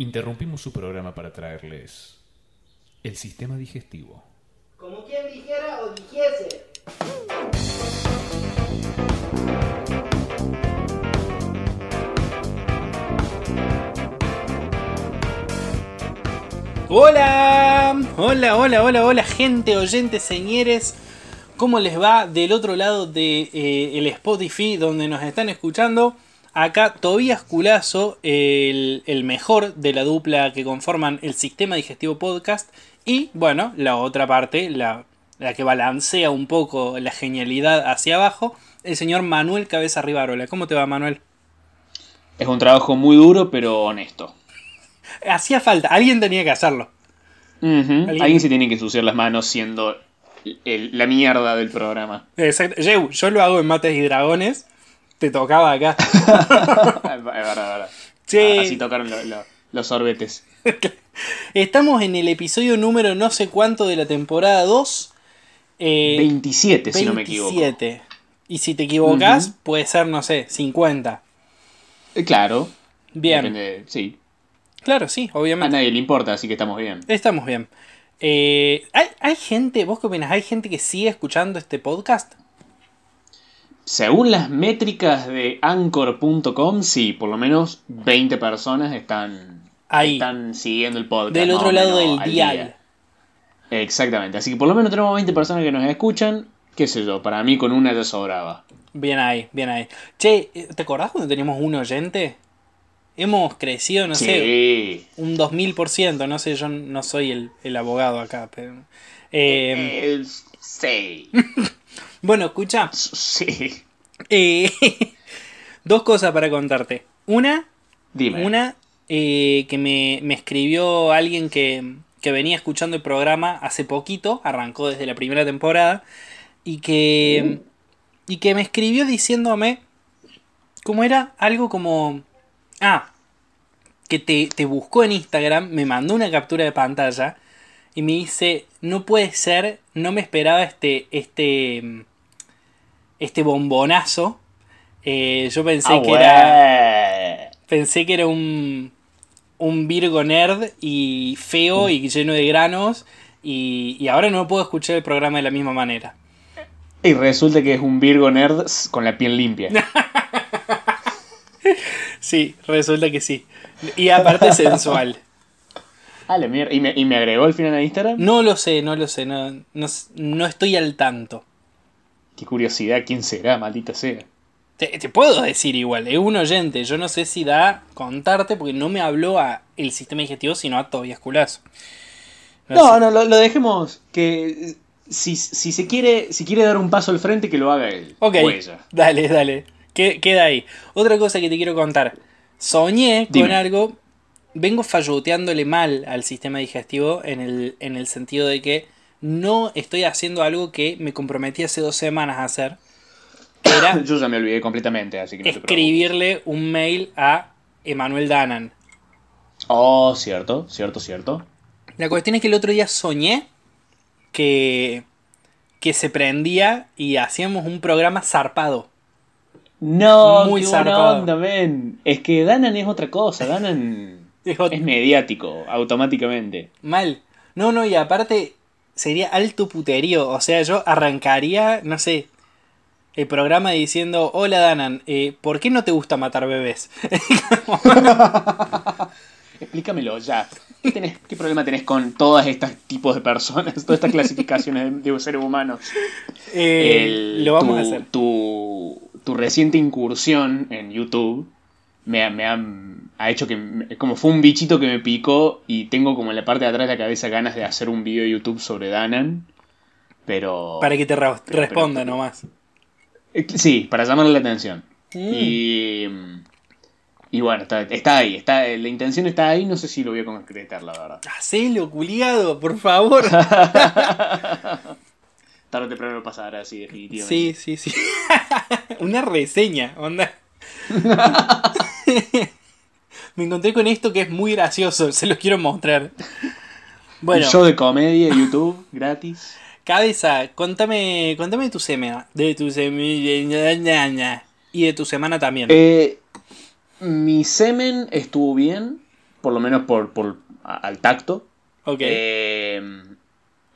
interrumpimos su programa para traerles el sistema digestivo. Como quien dijera o dijese. Hola, hola, hola, hola, hola, gente, oyentes, señores. ¿Cómo les va del otro lado de eh, el Spotify donde nos están escuchando? Acá Tobías Culazo, el, el mejor de la dupla que conforman el sistema digestivo podcast. Y bueno, la otra parte, la, la que balancea un poco la genialidad hacia abajo, el señor Manuel Cabeza Rivarola. ¿Cómo te va, Manuel? Es un trabajo muy duro, pero honesto. Hacía falta, alguien tenía que hacerlo. Alguien... se tiene que ensuciar las manos siendo el- la mierda del programa. Exacto. Yeu, yo lo hago en mates y dragones. Te tocaba acá. Es verdad, es verdad. Che. Así tocaron lo- lo- los sorbetes. Estamos en el episodio número no sé cuánto de la temporada 2. eh, 27, si no me equivoco. 27. Y si te equivocas, puede ser, no sé, 50. Eh, Claro. Bien. Depende de- sí. Claro, sí, A obviamente. nadie le importa, así que estamos bien. Estamos bien. Eh, ¿hay, hay gente, vos qué opinas? ¿Hay gente que sigue escuchando este podcast? Según las métricas de Anchor.com, sí, por lo menos 20 personas están, Ahí. están siguiendo el podcast. Del otro lado del al dial. día. Exactamente, así que por lo menos tenemos 20 personas que nos escuchan. Qué sé yo, para mí con una ya sobraba. Bien ahí, bien ahí. Che, ¿te acordás cuando teníamos un oyente? Hemos crecido, no sé, sí. un 2000%, no sé, yo no soy el, el abogado acá, pero... eh, Eh, sí. bueno, escucha, Sí. eh, dos cosas para contarte. Una, Dime. una eh, que me, me escribió alguien que, que venía escuchando el programa hace poquito, arrancó desde la primera temporada, y que, y que me escribió diciéndome, ¿cómo era? Algo como... Ah, que te, te buscó en Instagram, me mandó una captura de pantalla y me dice, no puede ser, no me esperaba este, este, este bombonazo. Eh, yo pensé Ah, que era, pensé que era un, un Virgo nerd y feo y lleno de granos y, y ahora no puedo escuchar el programa de la misma manera. Y resulta que es un Virgo nerd con la piel limpia. Sí, resulta que sí. Y aparte sensual. Ah, la mierda. ¿Y me, y me agregó al final a Instagram? No lo sé, no lo sé, no, no, no estoy al tanto. Qué curiosidad, ¿quién será? Maldita sea. Te, te puedo decir igual, es un oyente, yo no sé si da contarte porque no me habló a el sistema digestivo, sino a Tobias Culazo. No, no, lo, lo dejemos. Que si, si se quiere, si quiere dar un paso al frente, que lo haga él. Ok, O ella. dale, dale. Que- queda ahí. Otra cosa que te quiero contar. Soñé con algo. Vengo falloteándole mal al sistema digestivo en el, en el sentido de que no estoy haciendo algo que me comprometí hace dos semanas a hacer. Que era Yo ya me olvidé completamente, así que no escribirle un mail a Emanuel Danan. Oh, cierto, cierto, cierto. La cuestión es que el otro día soñé que, que se prendía y hacíamos un programa zarpado. No, Muy qué zarpado. onda. Es que Danan es otra cosa. Danan es mediático, automáticamente. Mal. No, no, y aparte sería alto puterío. O sea, yo arrancaría, no sé, el programa diciendo, hola Danan, eh, ¿por qué no te gusta matar bebés? Explícamelo ya. ¿Qué, tenés- qué problema tenés con todos estos tipos de personas, todas estas clasificaciones de, de seres humanos? Eh, El- lo vamos tu, a hacer. Tu, tu reciente incursión en YouTube me, ha- me ha, ha hecho que. Como fue un bichito que me picó y tengo como en la parte de atrás de la cabeza ganas de hacer un video de YouTube sobre Danan. Pero. Para que te re- pero- responda pero- nomás. Eh, Sí, para llamarle la atención. Mm. Y. Y bueno, está, está ahí. Está, la intención está ahí. No sé si lo voy a concretar, la verdad. Hacelo, culiado, por favor. Tarde o temprano pasará así, definitivamente. sí, sí, sí. Una reseña, onda. Me encontré con esto que es muy gracioso, se los quiero mostrar. Bueno, Un show de comedia YouTube gratis. cabeza, contame, contame de tu semana. De tu semana. Y de tu semana también. Eh, mi semen estuvo bien. por lo menos por, al tacto. Ok. Eh,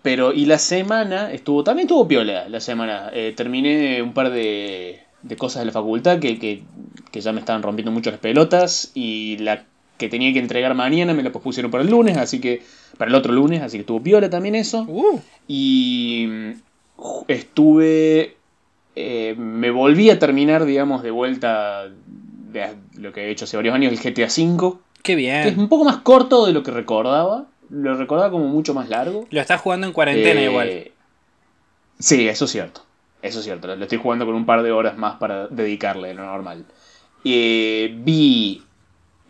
pero, y la semana estuvo, también estuvo piola la semana. Eh, terminé un par de, de cosas de la facultad que, que, que ya me estaban rompiendo mucho las pelotas y la que tenía que entregar mañana me la pospusieron para el lunes, así que, para el otro lunes, así que estuvo piola también eso. Uh, Y estuve. eh, me volví a terminar, digamos, de vuelta de lo que he hecho hace varios años, el GTA V. qué Que es bien. un poco más corto de lo que recordaba. Lo recordaba como mucho más largo. Lo estás jugando en cuarentena Eh, igual. Sí, eso es cierto. Eso es cierto. Lo estoy jugando con un par de horas más para dedicarle de lo normal. Eh, vi.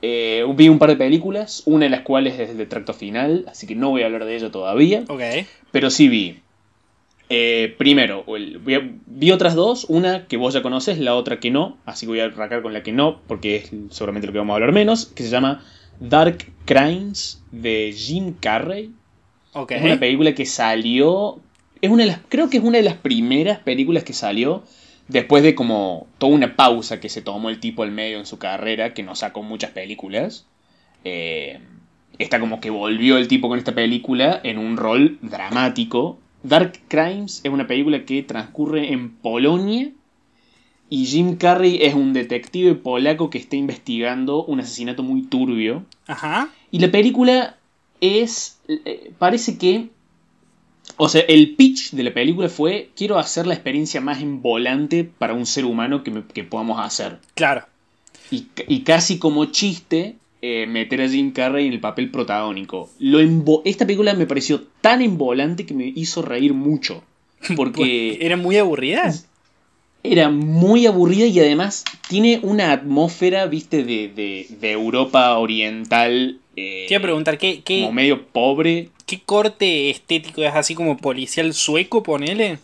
eh, vi un par de películas, una de las cuales es de tracto final, así que no voy a hablar de ello todavía. Pero sí vi. eh, primero, el- vi, vi otras dos. Una que vos ya conoces, la otra que no. Así que voy a arrancar con la que no, porque es seguramente lo que vamos a hablar menos. Que se llama Dark Crimes de Jim Carrey. Es una película que salió. Es una de las. Creo que es una de las primeras películas que salió. Después de como toda una pausa que se tomó el tipo al medio en su carrera, que no sacó muchas películas. Eh, esta como que volvió el tipo con esta película en un rol dramático. Dark Crimes es una película que transcurre en Polonia. Y Jim Carrey es un detective polaco que está investigando un asesinato muy turbio. Ajá. Y la película es. eh, Parece que. O sea, el pitch de la película fue: quiero hacer la experiencia más envolante para un ser humano que, me- que podamos hacer. Claro. Y, y casi como chiste, eh, meter a Jim Carrey en el papel protagónico. Lo Esta película me pareció tan envolante que me hizo reír mucho. Porque ¿Era muy aburrida? era muy aburrida y además tiene una atmósfera, viste, de, de- de Europa oriental. eh, Te iba a preguntar, ¿qué, qué, como medio pobre. Qué corte estético es así como policial sueco, ponele?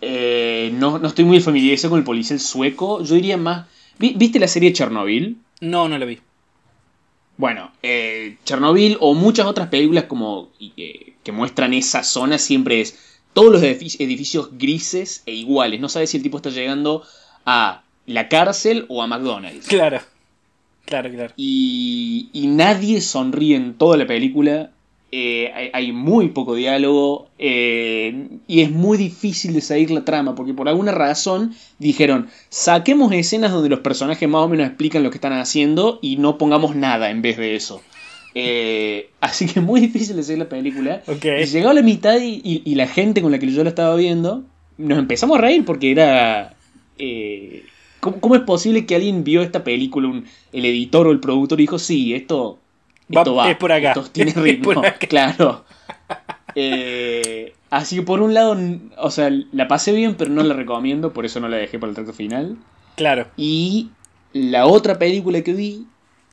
Eh, no, no estoy muy familiarizado con el policial sueco. Yo diría más. ¿Vi- ¿Viste la serie Chernobyl? No, no lo vi. Bueno, eh, Chernobyl o muchas otras películas como eh, que muestran esa zona siempre es todos los edific- edificios grises e iguales. No sabes si el tipo está llegando a la cárcel o a McDonald's. Claro. Claro, claro. y, y nadie sonríe en toda la película. Eh, hay, hay muy poco diálogo eh, y es muy difícil de seguir la trama porque por alguna razón dijeron saquemos escenas donde los personajes más o menos explican lo que están haciendo y no pongamos nada en vez de eso. Eh, así que es muy difícil de seguir la película. Ok. Y llegó a la mitad y, y- y la gente con la que yo la estaba viendo nos empezamos a reír porque era... ¿cómo, cómo es posible que alguien vio esta película, un- el editor o el productor, y dijo, sí, esto, Va- esto va, es por acá, esto tiene es ritmo, por acá". claro. Eh, así que por un lado, o sea, la pasé bien, pero no la recomiendo, por eso no la dejé para el trato final. Claro. Y la otra película que vi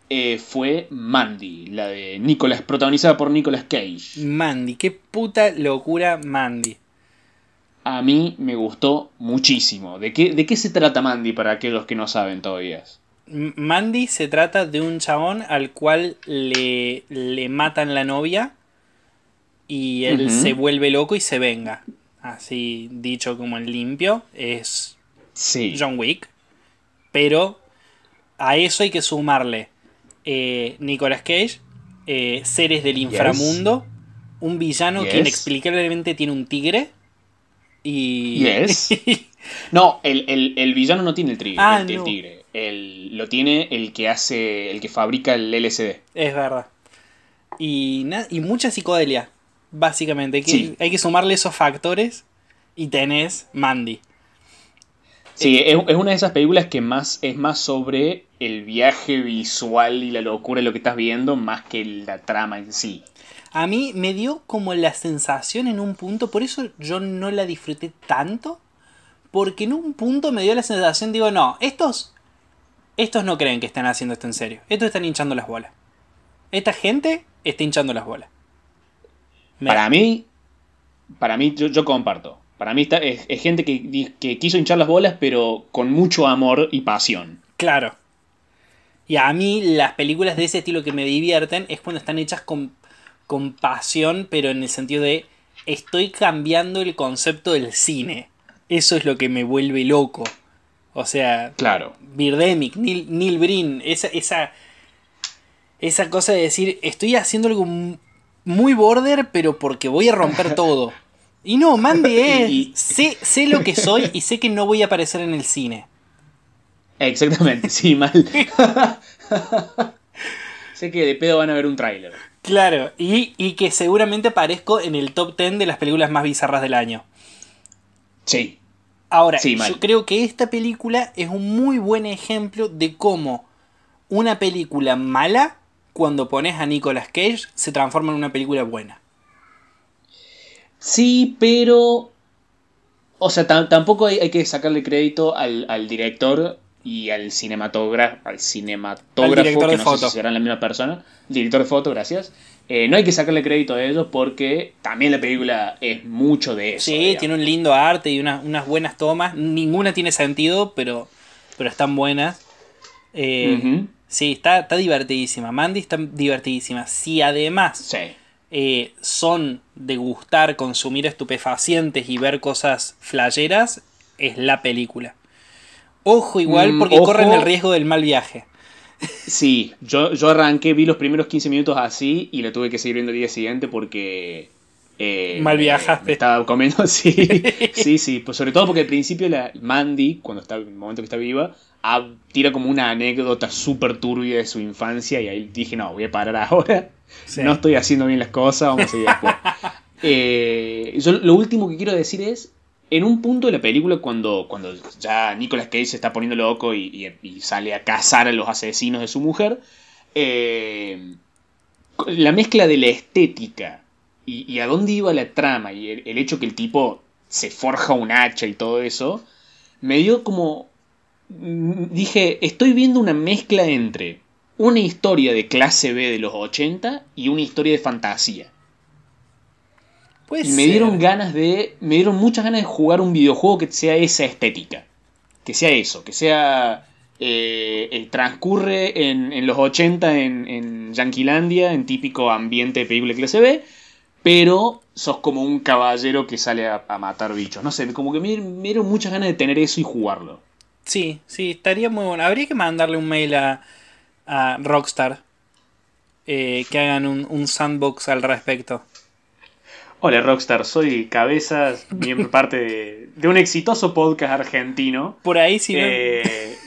eh, fue Mandy, la de Nicolas, protagonizada por Nicolas Cage. Mandy, qué puta locura Mandy. A mí me gustó muchísimo. ¿De qué, ¿De qué se trata Mandy para aquellos que no saben todavía? Mandy se trata de un chabón al cual le, le matan la novia y él se vuelve loco y se venga. Así dicho como en limpio, es Sí. John Wick. Pero a eso hay que sumarle eh, Nicolas Cage, eh, seres del inframundo, un villano que inexplicablemente tiene un tigre y... Yes. No, el, el- el villano no tiene el, tigre, Ah, el, tigre. El- lo tiene el que hace. el que fabrica el LCD. Es verdad. Y, y mucha psicodelia, básicamente. Hay que, Sí. hay que sumarle esos factores y tenés Mandy. Sí, es, es una de esas películas que más es más sobre el viaje visual y la locura de lo que estás viendo, más que la trama en sí. A mí me dio como la sensación en un punto, por eso yo no la disfruté tanto, porque en un punto me dio la sensación, digo, no, estos, estos no creen que están haciendo esto en serio, estos están hinchando las bolas. Esta gente está hinchando las bolas. Me- Para mí, para mí, yo, yo comparto. Para mí está, es, es gente que, que quiso hinchar las bolas, pero con mucho amor y pasión. Claro. Y a mí las películas de ese estilo que me divierten es cuando están hechas con, con pasión, pero en el sentido de estoy cambiando el concepto del cine. Eso es lo que me vuelve loco. O sea, Claro. Birdemic, Neil, Neil Breen, esa, esa, Esa cosa de decir, estoy haciendo algo muy border, pero porque voy a romper todo. Y no, Mandy es. Y- Sé, sé lo que soy y sé que no voy a aparecer en el cine. Exactamente, sí, mal. sé que de pedo van a ver un tráiler. Claro, y, y que seguramente aparezco en el top 10 de las películas más bizarras del año. Sí. Ahora, Sí, yo creo que esta película es un muy buen ejemplo de cómo una película mala, cuando pones a Nicolas Cage, se transforma en una película buena. Sí, pero. O sea, tam- tampoco hay, hay que sacarle crédito al, al director y al cinematógrafo. Al cinematógrafo, Al que no sé foto. si serán la misma persona. Director de foto, gracias. Eh, no hay que sacarle crédito a ellos porque también la película es mucho de eso. Sí, digamos. tiene un lindo arte y una- unas buenas tomas. Ninguna tiene sentido, pero, pero están buenas. Eh. Sí, está, está divertidísima. Mandy está divertidísima. Si además Sí. eh, son de gustar, consumir estupefacientes y ver cosas flayeras, es la película. Ojo igual Mm, porque ojo. corren el riesgo del mal viaje. Sí, yo, yo arranqué, vi los primeros 15 minutos así y lo tuve que seguir viendo el día siguiente porque... eh, Mal viajaste. Estaba comiendo, sí, sí, sí. Pues sobre todo porque al principio la Mandy, cuando está, en el momento que está viva, ah, tira como una anécdota súper turbia de su infancia y ahí dije, no, voy a parar ahora. Sí. No estoy haciendo bien las cosas, vamos a seguir después. Eh, yo lo último que quiero decir es, en un punto de la película, cuando, cuando ya Nicolas Cage se está poniendo loco y, sale a cazar a los asesinos de su mujer, eh, la mezcla de la estética y, y a dónde iba la trama y el, el hecho que el tipo se forja un hacha y todo eso, me dio como... mm, Dije, estoy viendo una mezcla entre una historia de clase B de los 80 y una historia de fantasía. Puede Y me ser. dieron ganas de. Me dieron muchas ganas de jugar un videojuego que sea esa estética. Que sea eso, que sea. eh, eh, transcurre en, en los 80 en, en Yanquilandia, en típico ambiente de película clase B, pero sos como un caballero que sale a, a matar bichos. No sé, como que me, me dieron muchas ganas de tener eso y jugarlo. Sí, sí, estaría muy bueno. Habría que mandarle un mail a, a Rockstar. eh, que hagan un, un sandbox al respecto. Hola Rockstar, soy Cabezas, miembro parte de, de un exitoso podcast argentino. Por ahí, si no- Eh,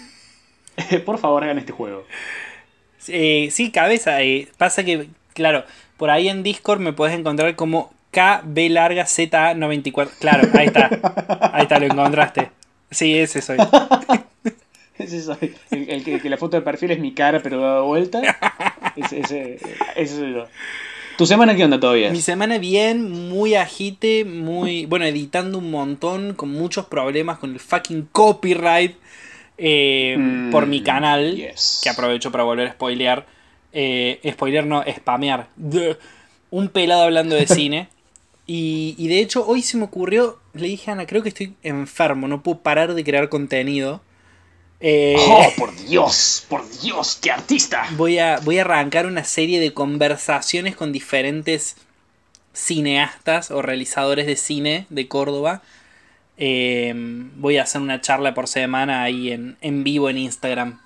por favor, hagan este juego. Eh, sí, cabeza. eh, pasa que, claro, por ahí en Discord me puedes encontrar como KB larga ZA94. Claro, ahí está. Ahí está, lo encontraste. Sí, ese soy. Ese soy. El, el que, que la foto de perfil es mi cara, pero dada vuelta. Ese, ese, ese soy yo. ¿Tu semana qué onda todavía? Mi semana bien, muy agite, muy. Bueno, editando un montón, con muchos problemas con el fucking copyright eh, Mm, por mi canal. yes. Que aprovecho para volver a spoilear. Eh, spoilear no, spamear. Duh. Un pelado hablando de cine. Y, y de hecho, hoy se me ocurrió. Le dije a Ana, creo que estoy enfermo, no puedo parar de crear contenido. Eh, ¡Oh, por Dios! ¡Por Dios! ¡Qué artista! voy a, voy a arrancar una serie de conversaciones con diferentes cineastas o realizadores de cine de Córdoba. Eh, voy a hacer una charla por semana ahí en, en vivo en Instagram.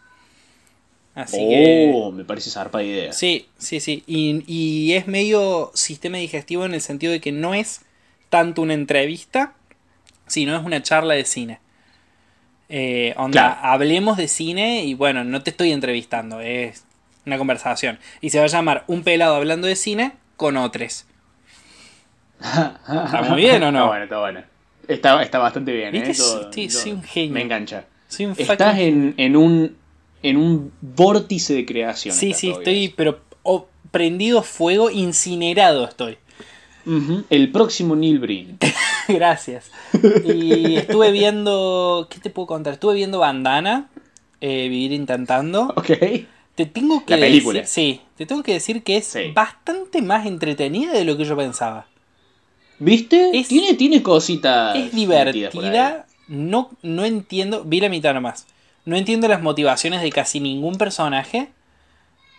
Así que. Oh, me parece zarpa idea. Sí, sí, sí. Y, y es medio sistema digestivo en el sentido de que no es tanto una entrevista, sino es una charla de cine. Eh, onda, Claro. hablemos de cine y bueno, no te estoy entrevistando, es una conversación. Y se va a llamar Un pelado hablando de cine con otros. ¿Está muy bien o no? Está bueno, está bueno. Está, está bastante bien. ¿eh? Sí, soy un genio. Me engancha. Soy un Estás fucking- en, en un en un vórtice de creación. Sí, sí, estoy, pero oh, prendido fuego, incinerado estoy. El próximo Neil Breen. Gracias. Y estuve viendo. ¿Qué te puedo contar? Estuve viendo Bandana. eh, Vivir intentando. ¿Ok? Te tengo que La película. decir. Sí, te tengo que decir que es Sí. bastante más entretenida de lo que yo pensaba. ¿Viste? Es- tiene, tiene cositas. es divertida. No, no entiendo. Vi la mitad nomás. No entiendo las motivaciones de casi ningún personaje.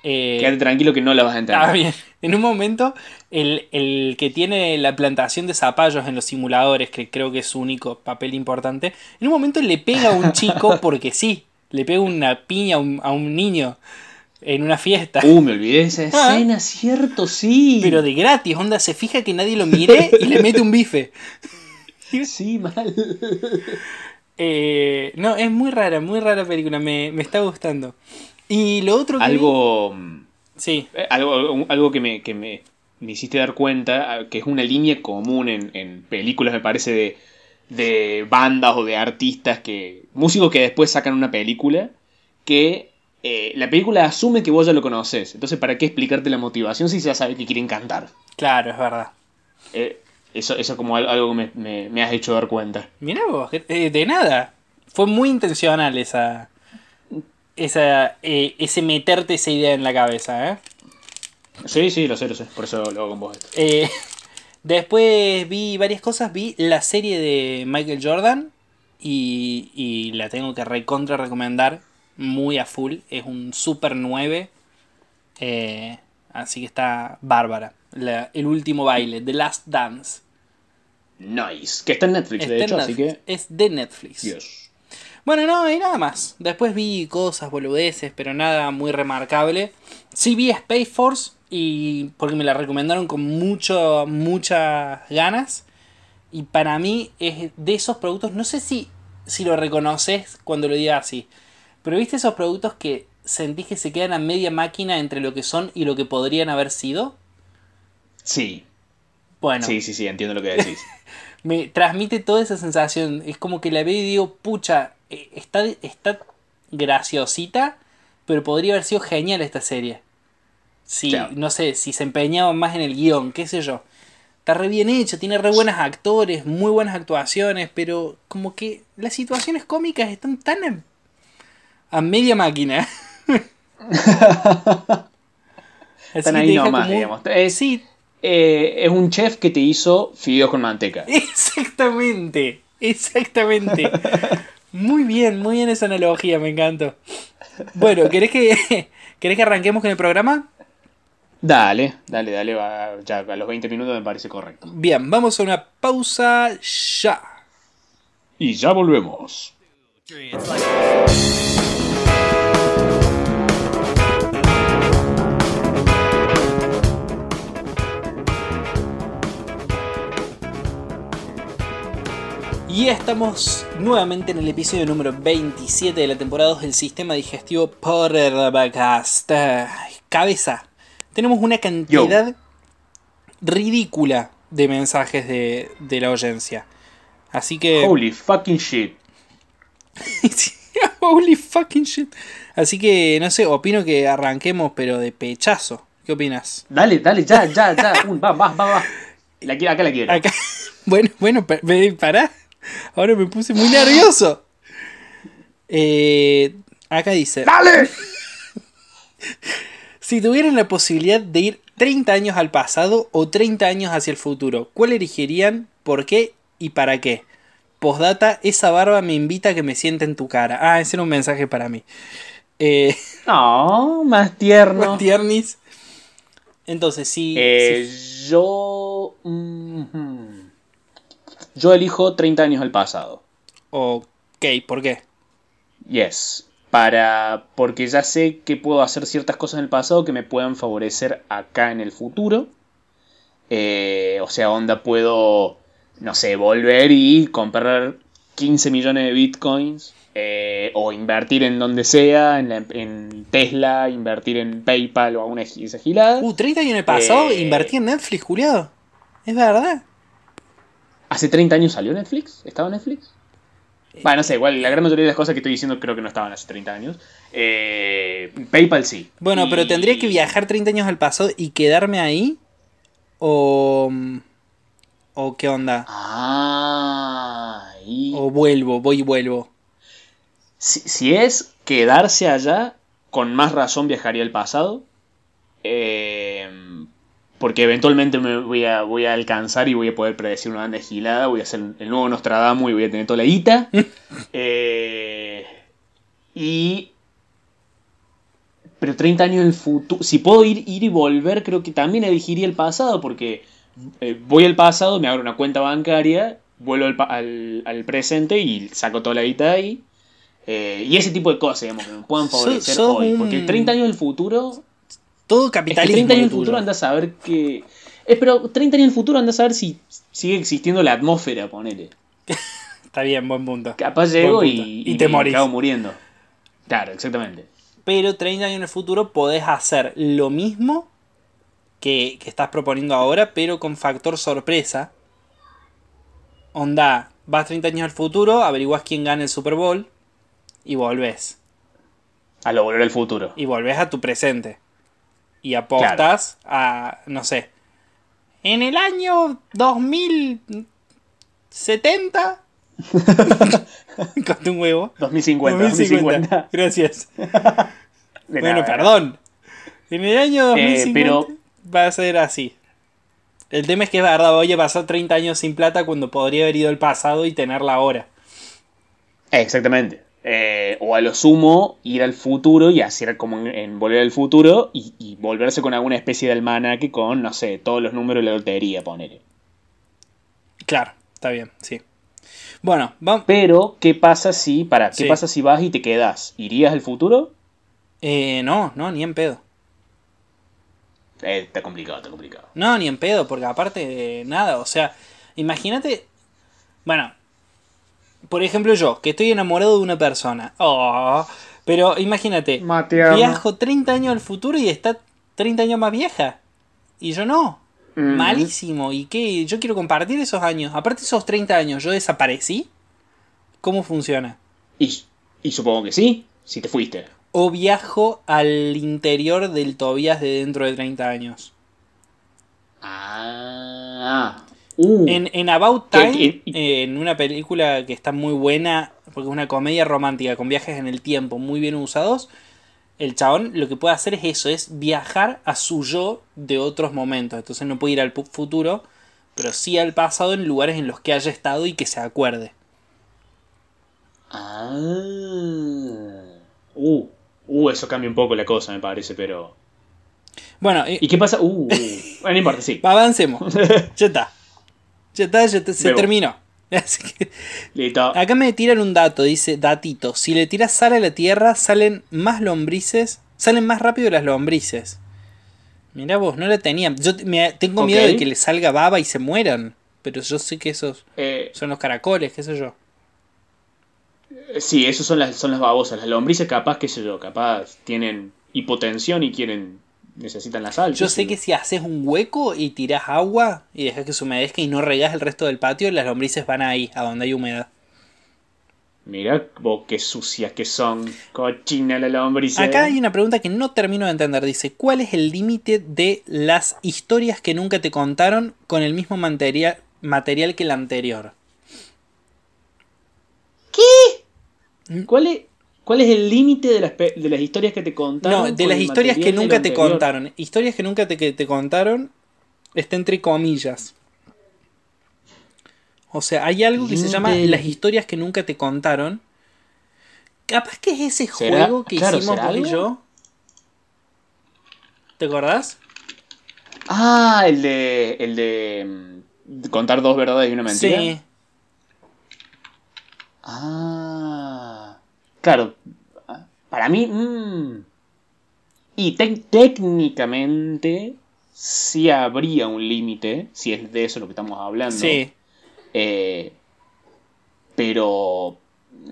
Eh, Quédate tranquilo que no la vas a entender. Ah, bien. En un momento, el, el que tiene la plantación de zapallos en los simuladores, que creo que es su único papel importante, en un momento le pega a un chico porque sí, le pega una piña a un, a un niño. En una fiesta. Uh, me olvidé esa Ah. escena, cierto, sí. Pero de gratis, onda, se fija que nadie lo mire y le mete un bife. Sí, mal. Eh, no, es muy rara, muy rara película, me, me está gustando. Y lo otro que... Algo. Sí, eh, Algo, algo que, me, que me, me hiciste dar cuenta, ah, que es una línea común en, en películas, me parece, de, de bandas o de artistas que. músicos que después sacan una película, que eh, la película asume que vos ya lo conoces. Entonces, ¿para qué explicarte la motivación si ya sabes que quieren cantar? claro, es verdad. Eh, eso, eso como al- algo que me, me- me has hecho dar cuenta. Mirá vos, eh, de nada. Fue muy intencional esa... Esa, eh, ese meterte esa idea en la cabeza, ¿eh? Sí, sí, lo sé, lo sé. Por eso lo hago con vos esto. Eh, después vi varias cosas. Vi la serie de Michael Jordan. Y, y la tengo que recontra recomendar. Muy a full. Es un super 9. eh, así que está bárbara. La- el último baile. The Last Dance. Nice. Que está en Netflix, Está de hecho, así que. Es de Netflix. Dios. Bueno, no, y nada más. Después vi cosas, boludeces, pero nada muy remarcable. Sí vi Space Force y porque me la recomendaron con mucho, muchas ganas. Y para mí es de esos productos, no sé si, si lo reconoces cuando lo diga así, pero viste esos productos que sentís que se quedan a media máquina entre lo que son y lo que podrían haber sido. Sí. Bueno, Sí, sí, sí, entiendo lo que decís. me transmite toda esa sensación. Es como que la veo y digo, pucha, está, está graciosita, pero podría haber sido genial esta serie. Si, Claro. no sé, si se empeñaban más en el guion, qué sé yo. Está re bien hecho, tiene re buenos actores, muy buenas actuaciones, pero como que las situaciones cómicas están tan a, a media máquina. Están ahí nomás, como digamos. Es- Sí, Eh, es un chef que te hizo fideos con manteca. Exactamente, exactamente. Muy bien, muy bien esa analogía, me encantó. Bueno, ¿querés que, ¿querés que arranquemos con el programa? Dale, dale, dale, va, ya a los 20 minutos me parece correcto. Bien, vamos a una pausa ya. Y ya volvemos. Y estamos nuevamente en el episodio número 27 de la temporada 2 del sistema digestivo Podcast. Ay, Cabeza. Tenemos una cantidad ridícula de mensajes de, de la audiencia. Así que... Holy fucking shit. Holy fucking shit. Así que, no sé, opino que arranquemos, pero de pechazo. ¿Qué opinas? Dale, dale, ya, ya, ya. Un, va, va, va, va. La, acá la quiero. Acá. Bueno, bueno, pará. Ahora me puse muy nervioso. Eh, acá dice: ¡Dale! Si tuvieran la posibilidad de ir 30 años al pasado o 30 años hacia el futuro, ¿cuál elegirían? ¿Por qué? ¿Y para qué? Postdata, esa barba me invita a que me sienta en tu cara. Ah, ese era un mensaje para mí. Eh, No, más tierno. Tiernis. Entonces, sí. Eh, sí. Yo. mhm. Yo elijo 30 años al pasado. Ok, ¿por qué? Yes. Para. Porque ya sé que puedo hacer ciertas cosas en el pasado que me puedan favorecer acá en el futuro. Eh, o sea, onda puedo. No sé, volver y comprar 15 millones de bitcoins. eh, o invertir en donde sea, en, la- en Tesla, invertir en PayPal o alguna esa gilada. Uh, 30 años en el pasado, Eh. invertí en Netflix, Juliado. Es verdad. ¿Hace 30 años salió Netflix? ¿Estaba Netflix? Bueno, no sé, igual la gran mayoría de las cosas que estoy diciendo creo que no estaban hace 30 años. Eh, PayPal sí. Bueno, pero tendría que viajar 30 años al pasado y quedarme ahí. O. ¿O qué onda? Ah, y- O vuelvo, voy y vuelvo. si, si es quedarse allá, con más razón viajaría al pasado. Eh, porque eventualmente me voy a, voy a alcanzar y voy a poder predecir una banda de gilada. Voy a ser el nuevo Nostradamus y voy a tener toda la guita. Eh, y. Pero 30 años en el futuro. Si puedo ir, ir y volver, creo que también elegiría el pasado. Porque eh, voy al pasado, me abro una cuenta bancaria, vuelvo al, al- al presente y saco toda la guita de ahí. Eh, y ese tipo de cosas, digamos, que me puedan favorecer hoy. Porque 30 años del futuro. Todo Es que capitalismo. 30 años lo del tuyo. futuro anda a saber que. Eh, pero 30 años del futuro anda a saber si sigue existiendo la atmósfera, ponele. Está bien, buen punto. Capaz llego y. Y te me morís. acabo muriendo. Claro, exactamente. Pero 30 años en el futuro podés hacer lo mismo que, que estás proponiendo ahora, pero con factor sorpresa. Onda, vas 30 años al futuro, averiguás quién gana el Super Bowl y volvés. A lo volver al futuro. Y volvés a tu presente. Y apostás a, no sé, en el año 2070. Conté un huevo. 2050, 2050. 2050. Gracias. Bueno, perdón. En el año 2050 Eh, pero- va a ser así. El tema es que es verdad, voy a pasar 30 años sin plata cuando podría haber ido al pasado y tenerla ahora. Exactamente. Eh, o a lo sumo, ir al futuro y hacer como en, en volver al futuro y, y volverse con alguna especie de almanaque con, no sé, todos los números de la lotería, ponele. Claro, está bien, sí. Bueno, vamos. Pero, ¿qué pasa si, para, qué Sí. pasa si vas y te quedas? ¿Irías al futuro? Eh, no, no, ni en pedo. Eh, está complicado, está complicado. No, ni en pedo, porque aparte de nada, o sea, imagínate. Bueno, por ejemplo, yo, que estoy enamorado de una persona. Oh, pero imagínate, Mateamo. viajo 30 años al futuro y está 30 años más vieja. Y yo no. Mm. Malísimo. ¿Y qué? Yo quiero compartir esos años. Aparte esos 30 años, ¿yo desaparecí? ¿Cómo funciona? Y, y supongo que sí, si te fuiste. ¿O viajo al interior del Tobías de dentro de 30 años? Ah. Uh. En, en About ¿Qué- Time, en una película que está muy buena, porque es una comedia romántica con viajes en el tiempo muy bien usados, el chabón lo que puede hacer es eso, es viajar a su yo de otros momentos. Entonces no puede ir al futuro, pero sí al pasado en lugares en los que haya estado y que se acuerde. Ah. Uh. Uh, eso cambia un poco la cosa, me parece, pero. Bueno, eh, ¿Y qué pasa? Uh. bueno, no importa, sí. avancemos. ya está. Ya está, ya está, se Bebo. terminó. Así que- Listo. Acá me tiran un dato, dice datito. Si le tiras sal a la tierra, salen más lombrices. Salen más rápido las lombrices. Mirá vos, no la tenía. Yo me- tengo miedo de que le salga baba y se mueran. Pero yo sé que esos Eh, son los caracoles, qué sé yo. sí, esos son las, son las babosas. Las lombrices, capaz, qué sé yo, capaz tienen hipotensión y quieren. Necesitan la sal. Yo qué sé que si haces un hueco y tiras agua y dejas que se humedezca y no regás el resto del patio, las lombrices van ahí, a donde hay humedad. Mirá vos qué sucias que son. Cochina la lombriz. Acá eh. hay una pregunta que no termino de entender. Dice, ¿cuál es el límite de las historias que nunca te contaron con el mismo material, material que el anterior? ¿Cuál es, ¿Cuál es el límite de las, de las historias que te contaron? No, de las historias que nunca te anterior? contaron. Historias que nunca te, que te contaron está entre comillas. O sea, hay algo que se llama las historias que nunca te contaron. Capaz que es ese ¿Será? juego que Claro, hicimos ¿será vos y yo. ¿Te acordás? Ah, el de. El de. mm, Contar dos verdades y una mentira. Sí. Ah. Claro. Para mí. mm, y técnicamente. Sí habría un límite. Si es de eso lo que estamos hablando. Sí. Eh, pero.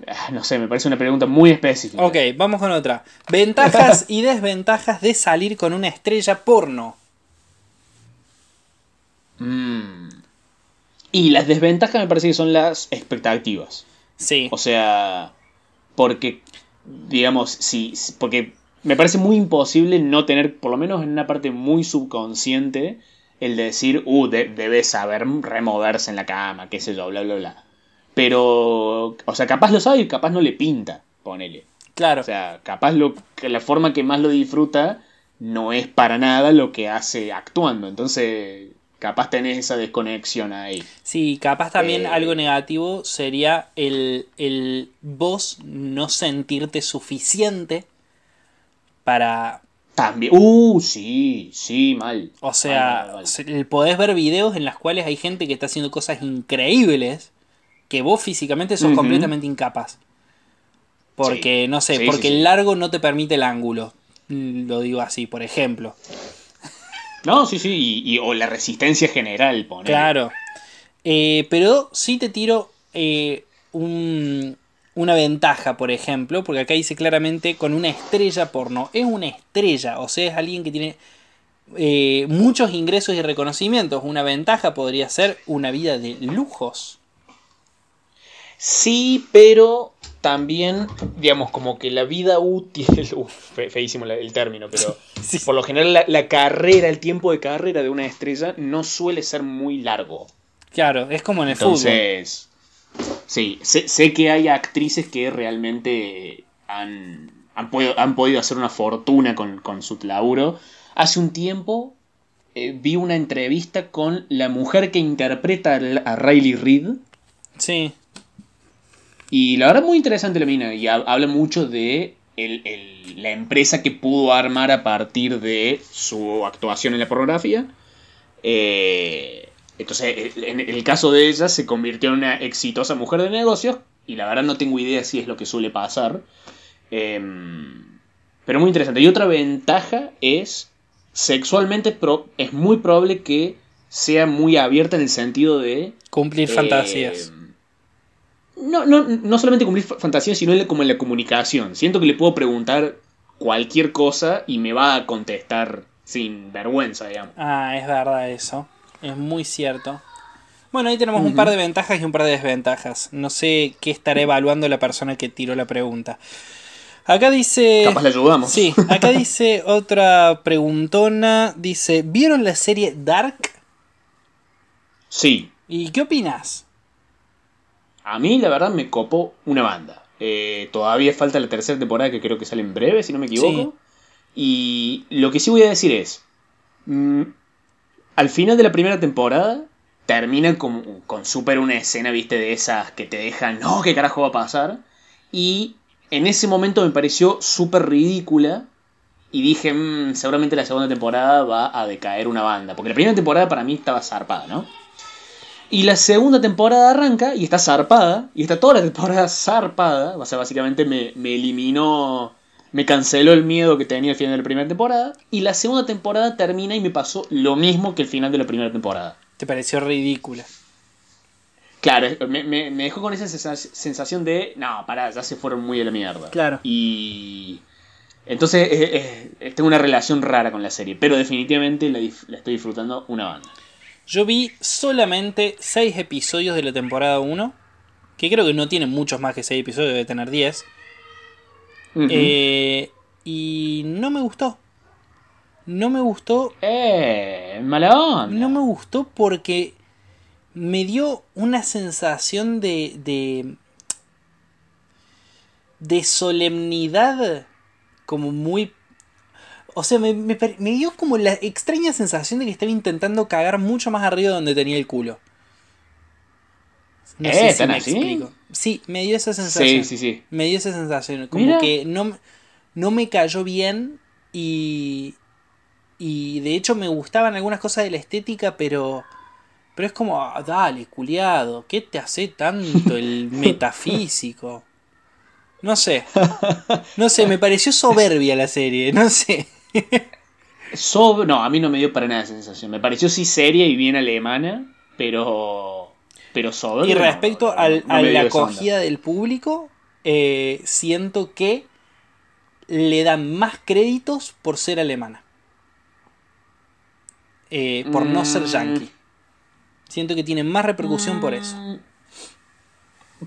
ah, No sé, me parece una pregunta muy específica. Ok, vamos con otra. Ventajas y desventajas de salir con una estrella porno. Mm. Y las desventajas me parece que son las expectativas. Sí. O sea, porque, digamos, si, porque me parece muy imposible no tener, por lo menos en una parte muy subconsciente, el de decir, uh, de- debe saber removerse en la cama, qué sé yo, bla, bla, bla. Pero, o sea, capaz lo sabe y capaz no le pinta, ponele. Claro. O sea, capaz lo, que la forma que más lo disfruta no es para nada lo que hace actuando. Entonces, capaz tenés esa desconexión ahí. Sí, capaz también Eh, algo negativo sería el, el vos no sentirte suficiente para... También. Uh, sí, sí, mal. O sea, mal, mal. podés ver videos en las cuales hay gente que está haciendo cosas increíbles que vos físicamente sos completamente incapaz. Porque, no sé, Sí, porque sí. el largo no te permite el ángulo. Lo digo así, por ejemplo. No, sí, sí, y, y- o la resistencia general, pone. Claro. Eh, pero sí te tiro eh, un- una ventaja, por ejemplo, porque acá dice claramente con una estrella porno. Es una estrella, o sea, es alguien que tiene eh, muchos ingresos y reconocimientos. Una ventaja podría ser una vida de lujos. Sí, pero también, digamos, como que la vida útil, uf, fe- feísimo el término, pero Sí. por lo general la, la carrera, el tiempo de carrera de una estrella no suele ser muy largo. Claro, es como en el fútbol. Entonces, sí, sé, sé que hay actrices que realmente han, han, podido, han podido hacer una fortuna con, con su laburo. Hace un tiempo eh, vi una entrevista con la mujer que interpreta a Riley Reid. Sí, Y la verdad muy interesante la mina. Y ha- habla mucho de el- el- la empresa que pudo armar a partir de su actuación en la pornografía. Eh, entonces, en el caso de ella, se convirtió en una exitosa mujer de negocios. Y la verdad no tengo idea si es lo que suele pasar. Em, pero muy interesante. Y otra ventaja es, sexualmente pro- es muy probable que sea muy abierta en el sentido de... cumplir eh, fantasías. No, no, no solamente cumplir fa- fantasías, sino en la- como en la comunicación. Siento que le puedo preguntar cualquier cosa y me va a contestar sin vergüenza, digamos. Ah, es verdad eso. Es muy cierto. Bueno, ahí tenemos un par de ventajas y un par de desventajas. No sé qué estará evaluando la persona que tiró la pregunta. Acá dice... Capaz le ayudamos. Sí, acá dice otra preguntona. Dice, ¿vieron la serie Dark? Sí. ¿Y qué opinas? A mí, la verdad, me copó una banda. Eh, todavía falta la tercera temporada que creo que sale en breve, si no me equivoco. Y lo que sí voy a decir es, mm, al final de la primera temporada, termina con, con súper una escena, viste, de esas que te dejan, no, ¿qué carajo va a pasar? Y en ese momento me pareció súper ridícula. Y dije, "Mm, seguramente la segunda temporada va a decaer una banda. Porque la primera temporada para mí estaba zarpada, ¿no? Y la segunda temporada arranca y está zarpada. Y está toda la temporada zarpada. O sea, básicamente me, me eliminó. Me canceló el miedo que tenía al final de la primera temporada. Y la segunda temporada termina y me pasó lo mismo que el final de la primera temporada. Te pareció ridícula. Claro, me, me- me dejó con esa sensa- sensación de. No, pará, ya se fueron muy a la mierda. Claro. Y. Entonces, eh, eh, tengo una relación rara con la serie. Pero definitivamente la estoy disfrutando una banda. Yo vi solamente 6 episodios de la temporada 1. Que creo que no tiene muchos más que 6 episodios, debe tener 10. Ujú. Eh, y no me gustó. No me gustó. Eh, mala onda. No me gustó porque me dio una sensación de. de. de solemnidad. Como muy. O sea, me, me dio como la extraña sensación de que estaba intentando cagar mucho más arriba donde tenía el culo. No Eh, sé si ¿tan me así? explico. Sí, me dio esa sensación. Sí, sí, sí. Me dio esa sensación. Como Mira. que no, me- no me cayó bien y. Y de hecho me gustaban algunas cosas de la estética, pero. Pero es como, ah, dale, culiado, ¿qué te hace tanto el metafísico? No sé. No sé, me pareció soberbia la serie, no sé. Sob- no, a mí no me dio para nada esa sensación. Me pareció sí seria y bien alemana, pero. Pero sobre. Y respecto al- no a la acogida del público, eh, siento que le dan más créditos por ser alemana. Eh, por no ser Mm. yankee. Siento que tiene más repercusión por eso.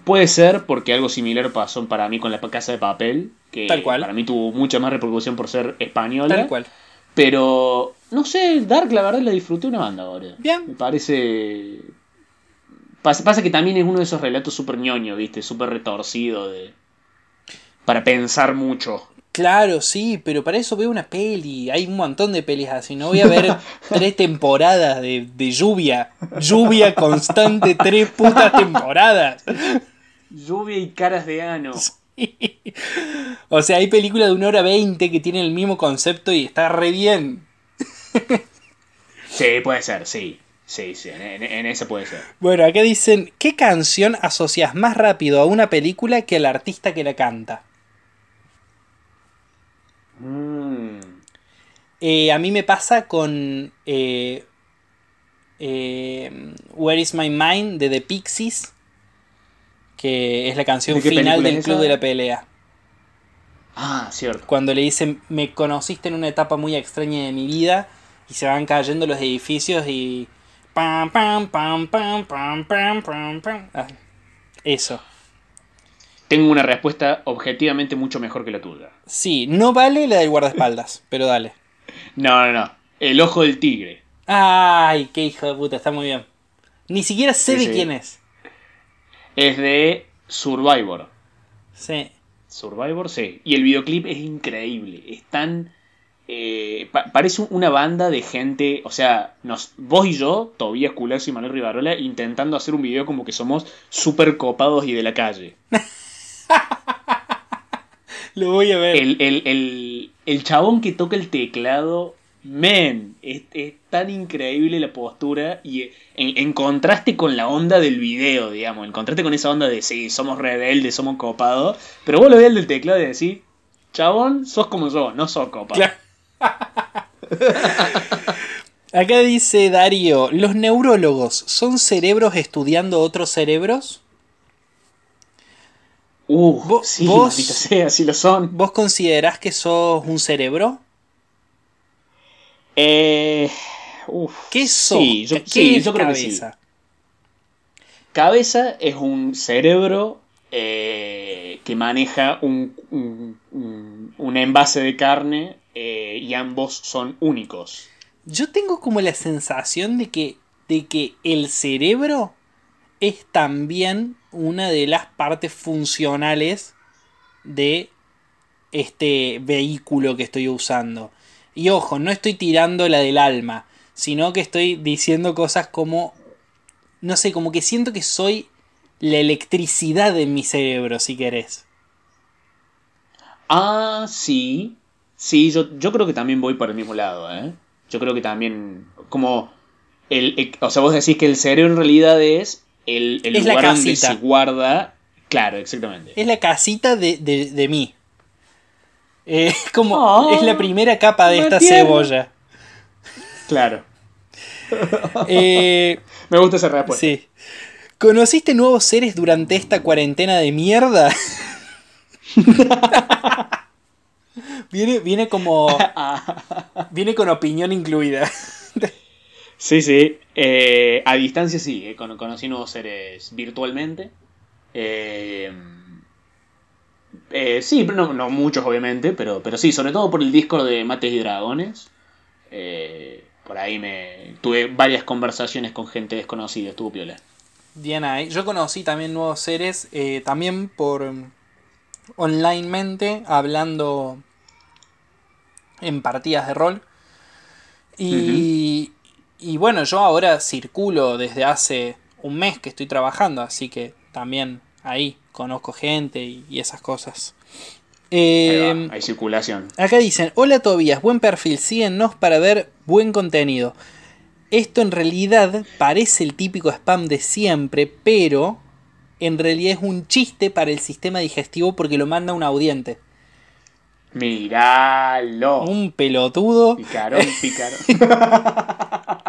Puede ser porque algo similar pasó para mí con la casa de papel, que Tal cual. para mí tuvo mucha más repercusión por ser española. Tal cual. Pero no sé, Dark la verdad la disfruté una banda ahora. Bien. Me parece. Pasa, pasa que también es uno de esos relatos súper ñoño, ¿viste? Súper retorcido de. Para pensar mucho. Claro, sí, pero para eso veo una peli. Hay un montón de pelis así. No voy a ver tres temporadas de, de lluvia. Lluvia constante, tres putas temporadas. Lluvia y caras de ano. O sea, hay películas de una hora veinte que tienen el mismo concepto y está re bien. Sí, puede ser, sí. Sí, sí, en, en- en ese puede ser. Bueno, acá dicen, ¿qué canción asocias más rápido a una película que al artista que la canta? Eh, a mí me pasa con eh, eh, Where is My Mind de The Pixies, que es la canción ¿De qué final del Club de la Pelea. Ah, cierto. Cuando le dicen, me conociste en una etapa muy extraña de mi vida y se van cayendo los edificios y... Pam, pam, pam, pam, pam, pam, pam, pam. Ah, eso. Tengo una respuesta objetivamente mucho mejor que la tuya. Sí, no vale la del guardaespaldas, pero dale. No, no, no. El ojo del tigre. Ay, qué hijo de puta, está muy bien. Ni siquiera sé Sí, de sí. quién es. Es de Survivor. Sí. Survivor, sí. Y el videoclip es increíble. Es tan. eh, pa- parece una banda de gente. O sea, nos, vos y yo, Tobías Culazo y Manuel Rivarola, intentando hacer un video como que somos súper copados y de la calle. Lo voy a ver. El, el, el, el chabón que toca el teclado, man, es, es tan increíble la postura y eh, en, en contraste con la onda del video, digamos, en contraste con esa onda de sí, somos rebeldes, somos copados, pero vos lo ves el del teclado y decís, chabón, sos como yo, no sos copado. Claro. Acá dice Darío, ¿los neurólogos son cerebros estudiando otros cerebros? Uh, Vos- sí, vos- sea, sí lo son. ¿Vos considerás que sos un cerebro? Eh, uf, ¿Qué sos? Sí, yo, ¿Qué sí, es yo creo que sí. cabeza? Cabeza es un cerebro eh, que maneja un, un- un- un envase de carne eh, y ambos son únicos. Yo tengo como la sensación de que, de que el cerebro es también una de las partes funcionales de este vehículo que estoy usando. Y ojo, no estoy tirando la del alma, sino que estoy diciendo cosas como, no sé, como que siento que soy la electricidad de mi cerebro, si querés. Ah, sí. Sí, yo, yo creo que también voy por el mismo lado, ¿eh? Yo creo que también, como, el- o sea, vos decís que el cerebro en realidad es el, el Es la lugar donde casita. se guarda. Claro, exactamente. Es la casita de, de, de mí. Eh, como, Oh, es la primera capa de esta cebolla. Claro. Eh, Me gusta esa respuesta. sí. ¿Conociste nuevos seres durante esta cuarentena de mierda? viene, viene como. Viene con opinión incluida. Sí, sí. Eh, a distancia sí, eh, cono- conocí nuevos seres virtualmente. Eh, eh, sí, pero no, no muchos obviamente, pero, pero sí, sobre todo por el Discord de Mates y Dragones. Eh, por ahí me tuve varias conversaciones con gente desconocida, estuvo piola. Bien ahí. Yo conocí también nuevos seres, también por mm, onlinemente, hablando en partidas de rol. Y, y bueno, yo ahora circulo desde hace un mes que estoy trabajando, así que también ahí conozco gente y, y esas cosas. Ahí va, hay circulación. Acá dicen, hola Tobías, buen perfil, síguenos para ver buen contenido. Esto en realidad parece el típico spam de siempre, pero en realidad es un chiste para el sistema digestivo porque lo manda un audiente. Miralo. Un pelotudo. Picarón, picarón.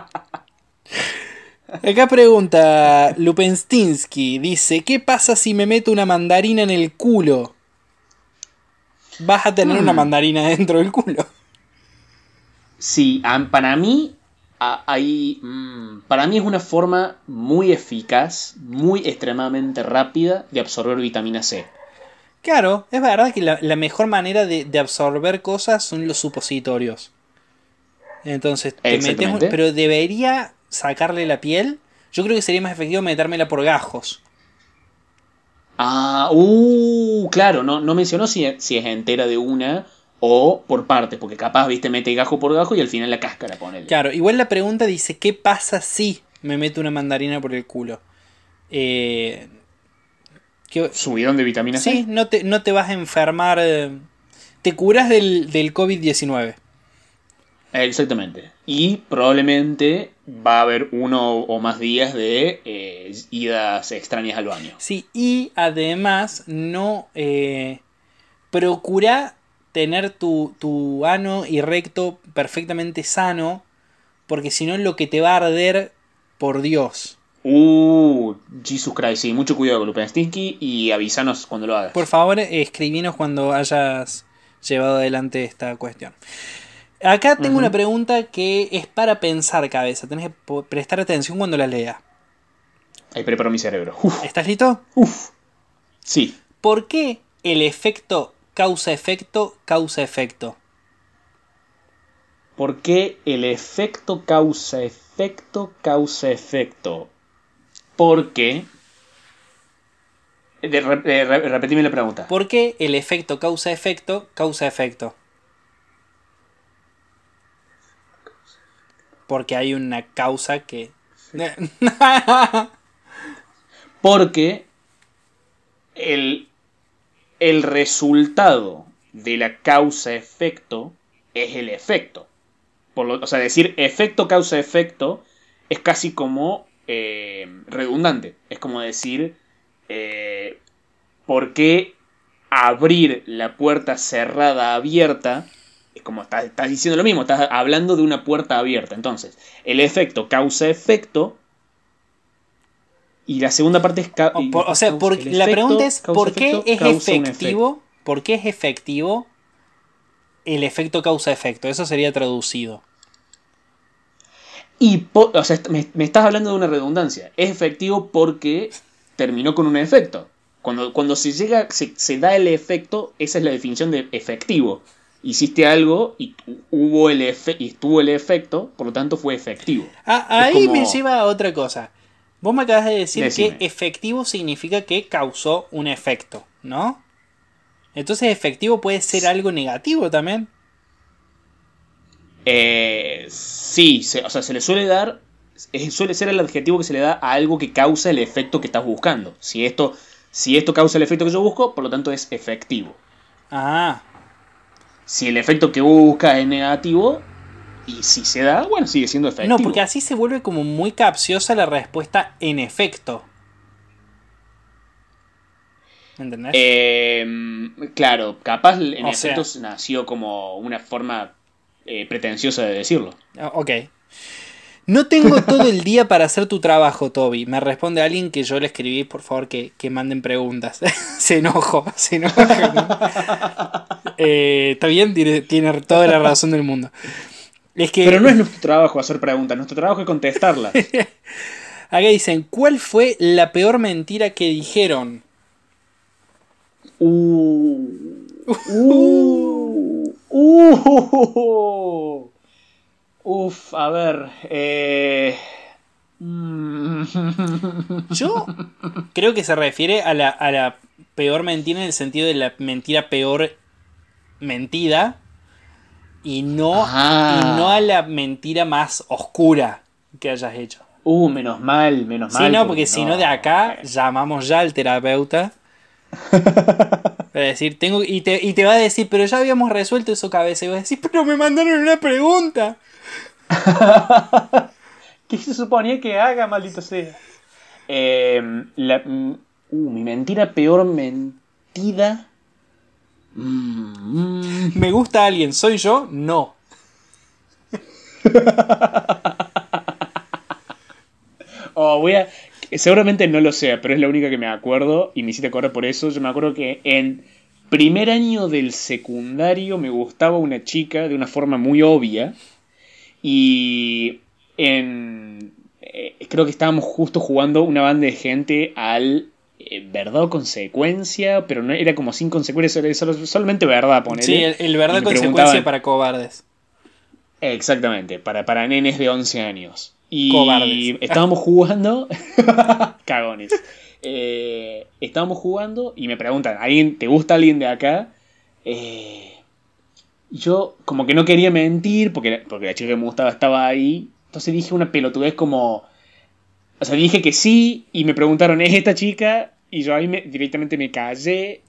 Acá pregunta Lupenstinsky, dice, ¿qué pasa si me meto una mandarina en el culo? Vas a tener una mandarina dentro del culo. Sí, para mí hay, mm, para mí es una forma muy eficaz, muy extremadamente rápida de absorber vitamina C. Claro, es verdad que la, la mejor manera de, de absorber cosas son los supositorios. Entonces, te metes pero debería sacarle la piel. Yo creo que sería más efectivo metérmela por gajos. Ah, uh, claro, no, no mencionó si, si es entera de una o por partes, porque capaz, viste, mete gajo por gajo y al final la cáscara ponele. Claro, igual la pregunta dice, ¿qué pasa si me meto una mandarina por el culo? Eh, ¿qué- Subidón de vitamina C. sí, no te, no te vas a enfermar. eh, te curas del, del COVID-19. Exactamente. Y probablemente va a haber uno o más días de eh, idas extrañas al baño. Sí, y además no eh, procura tener tu, tu ano y recto perfectamente sano, porque si no lo que te va a arder, por Dios. Uh, Jesus Christ, sí, mucho cuidado con Lupenstinky y avísanos cuando lo hagas. Por favor, escribinos cuando hayas llevado adelante esta cuestión. Acá tengo una pregunta que es para pensar cabeza. Tenés que prestar atención cuando la lea. Ahí preparo mi cerebro. Uf, ¿Estás listo? uf. Sí. ¿Por qué el efecto causa-efecto causa-efecto? ¿Por qué el efecto causa efecto causa efecto? Porque. De, de- re- repetime la pregunta. ¿Por qué el efecto causa-efecto causa-efecto? Porque hay una causa que... Porque el, el resultado de la causa-efecto es el efecto. Por lo- o sea, decir efecto causa-efecto es casi como eh, redundante. Es como decir, eh, ¿por qué abrir la puerta cerrada abierta? Es como estás, estás diciendo lo mismo, estás hablando de una puerta abierta. Entonces, el efecto causa-efecto. Y la segunda parte es... ca- O, por- o sea, causa- por- la efecto, pregunta es ¿por qué es causa efectivo? ¿Por qué es efectivo el efecto causa-efecto? Eso sería traducido. Y, o sea, me, me estás hablando de una redundancia. Es efectivo porque terminó con un efecto. Cuando, cuando se llega, se, se da el efecto, esa es la definición de efectivo. Hiciste algo y hubo el efe- y tuvo el efecto, por lo tanto fue efectivo. Ah, ahí como- me lleva a otra cosa. Vos me acabas de decir Decime. que efectivo significa que causó un efecto, ¿no? Entonces efectivo puede ser algo negativo también. Eh, sí, se- o sea, se le suele dar, suele ser el adjetivo que se le da a algo que causa el efecto que estás buscando. Si esto, si esto causa el efecto que yo busco, por lo tanto es efectivo. Ah, Si el efecto que busca es negativo, y si se da, bueno, sigue siendo efectivo. no, porque así se vuelve como muy capciosa la respuesta en efecto. ¿Entendés? Eh, claro, capaz en O efecto sea- nació como una forma eh, pretenciosa de decirlo. Ah, Ok. No tengo todo el día para hacer tu trabajo, Toby. Me responde alguien que yo le escribí, por favor, que, que manden preguntas. se enojó, se. Eh, Está bien, tiene, tiene toda la razón del mundo. Es que Pero no es nuestro trabajo hacer preguntas, nuestro trabajo es contestarlas. acá dicen, ¿cuál fue la peor mentira que dijeron? Uh, uh, uh, uf, a ver. Eh, mm, Yo creo que se refiere a la, a la peor mentira en el sentido de la mentira peor mentida y no, Ah. y no a la mentira más oscura que hayas hecho. uh, menos mal, menos mal. Sí, no, porque si no de acá llamamos ya al terapeuta. Para decir, tengo. Y te, y te va a decir, pero ya habíamos resuelto eso cabeza. Y vas a decir, pero me mandaron una pregunta. ¿Qué se suponía que haga, maldito sea? Eh, la, mm, uh, mi mentira peor mentida. Mm, mm. ¿Me gusta alguien? ¿Soy yo? No. Oh, voy a. Seguramente no lo sé, pero es la única que me acuerdo y me hiciste acordar por eso. Yo me acuerdo que en primer año del secundario me gustaba una chica de una forma muy obvia y en. eh, creo que estábamos justo jugando una banda de gente al eh, verdad o consecuencia, pero no era como sin consecuencia, solo- solamente verdad, ponele. Sí, el, el verdad consecuencia para cobardes. Exactamente, para, para nenes de 11 años. Y Cobardes. estábamos jugando. Cagones. Eh, estábamos jugando y me preguntan, ¿alguien, ¿te gusta alguien de acá? Eh, yo como que no quería mentir porque, porque la chica que me gustaba estaba ahí. Entonces dije una pelotudez como... O sea, dije que sí y me preguntaron, ¿es esta chica? Y yo ahí me- directamente me callé.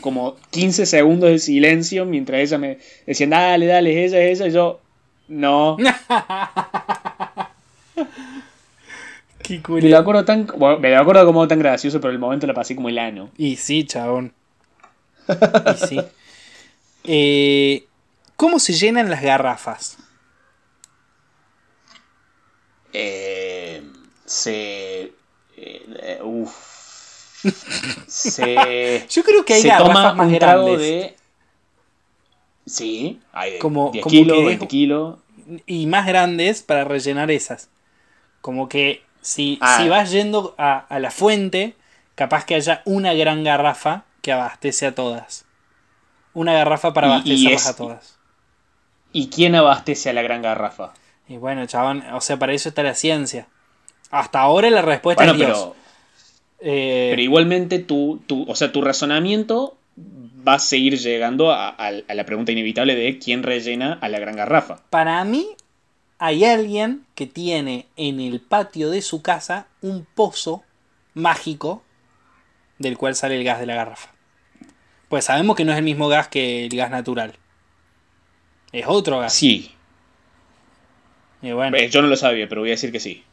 Como 15 segundos de silencio mientras ella me decía, dale, dale, es ella, es ella. Y yo, no. Qué Me lo acuerdo tan, bueno, me lo acuerdo como tan gracioso, pero el momento la pasé como el ano. Y sí, chabón. Y sí. Eh, ¿Cómo se llenan las garrafas? Eh, se. eh, uf. Se. Yo creo que hay se toma más un trago grandes. de. Sí, hay de Como- 10 como kilos, que es- 20 kilos. y más grandes para rellenar esas. Como que si, Ah. si vas yendo a, a la fuente, capaz que haya una gran garrafa que abastece a todas. Una garrafa para abastecerlas a todas. ¿Y quién abastece a la gran garrafa? Y bueno, chabón, o sea, para eso está la ciencia. Hasta ahora la respuesta Bueno, es Dios. pero, Eh, pero igualmente tu, tu, o sea, tu razonamiento va a seguir llegando a, a- a la pregunta inevitable de quién rellena a la gran garrafa. Para mí, hay alguien que tiene en el patio de su casa un pozo mágico del cual sale el gas de la garrafa. Pues sabemos que no es el mismo gas que el gas natural. Es otro gas. Sí, Y bueno, eh, yo no lo sabía, pero voy a decir que sí.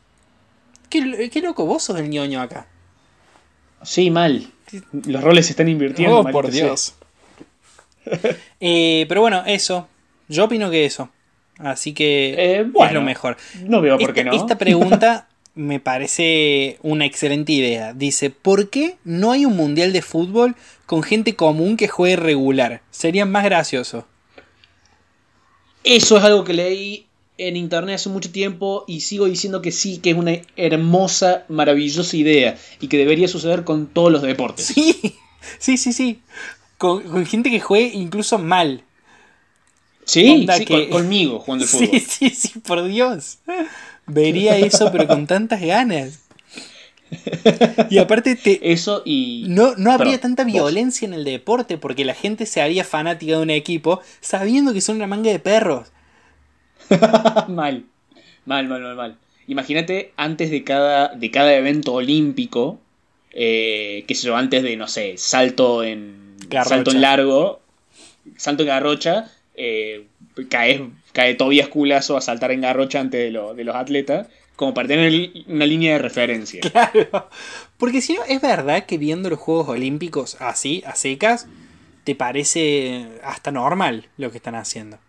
qué, qué loco, vos sos el ñoño acá. Sí, mal. Los roles se están invirtiendo. Oh, por. Dios. Eh, pero bueno, eso. Yo opino que eso. Así que Eh, es lo mejor. No veo por qué esta, no. esta pregunta me parece una excelente idea. Dice, ¿por qué no hay un mundial de fútbol con gente común que juegue regular? Sería más gracioso. Eso es algo que leí en internet hace mucho tiempo y sigo diciendo que sí, que es una hermosa, maravillosa idea y que debería suceder con todos los deportes. Sí, sí, sí, sí. Con, con gente que juegue incluso mal. Sí, Onda sí, que- con- conmigo jugando al fútbol. Sí, sí, sí, por Dios. Vería eso, pero con tantas ganas. Y aparte te, Eso y... No, no habría Perdón, tanta vos. violencia en el deporte porque la gente se haría fanática de un equipo sabiendo que son una manga de perros. mal. Mal, mal, mal, mal. Imagínate antes de cada, de cada evento olímpico, eh, qué sé yo, antes de, no sé, salto en, Garrocha. salto en largo, salto en garrocha, eh, cae, cae Tobias Culazo a saltar en garrocha antes de, lo- de los atletas, como para tener una línea de referencia. Claro. Porque si no, es verdad que viendo los Juegos Olímpicos así, a secas, te parece hasta normal lo que están haciendo.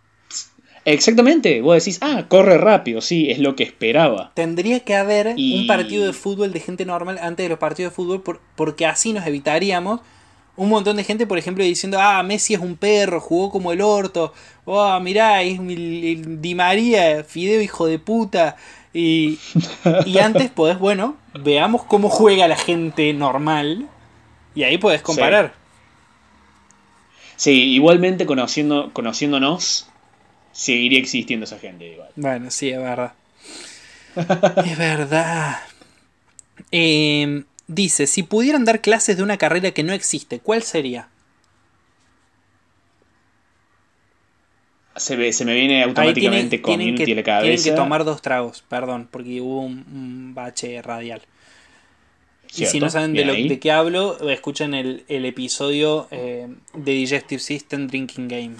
Exactamente, vos decís, ah, corre rápido, sí, es lo que esperaba. Tendría que haber Y- un partido de fútbol de gente normal antes de los partidos de fútbol por- porque así nos evitaríamos un montón de gente, por ejemplo, diciendo, ah, Messi es un perro, jugó como el orto, oh, mirá, es Di María, Fideo hijo de puta. Y, y antes podés, bueno, veamos cómo juega la gente normal y ahí podés comparar. Sí, igualmente conociendo, conociéndonos, seguiría existiendo esa gente igual. Bueno, sí, es verdad. es verdad. Eh, dice, si pudieran dar clases de una carrera que no existe, ¿cuál sería? Se, ve- se me viene automáticamente tienen, tienen que, la cabeza. tienen que tomar dos tragos, perdón, porque hubo un, un bache radial. Y Cierto, si no saben de, lo, ahí. de qué hablo, escuchen el, el episodio eh, de Digestive System Drinking Game.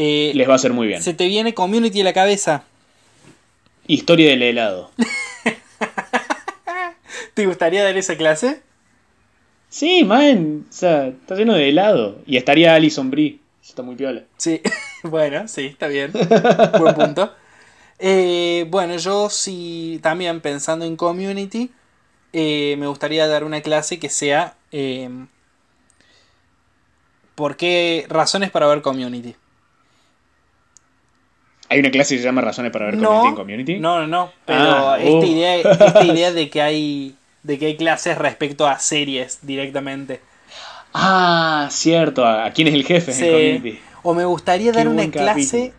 Eh, Les va a hacer muy bien. ¿Se te viene community a la cabeza? Historia del helado. ¿Te gustaría dar esa clase? Sí, man. O sea, está lleno de helado. Y estaría Alison Brie. Está muy piola. Sí, bueno, sí, está bien. Buen punto. Eh, bueno, yo sí, también pensando en community, eh, me gustaría dar una clase que sea... Eh, ¿Por qué razones para ver community? Hay una clase que se llama Razones para ver community en community. No, no, no. Pero Ah, esta, uh. idea, esta idea de que hay de que hay clases respecto a series directamente. Ah, cierto. ¿A a quién es el jefe Sí. en community? O me gustaría Qué dar una clase.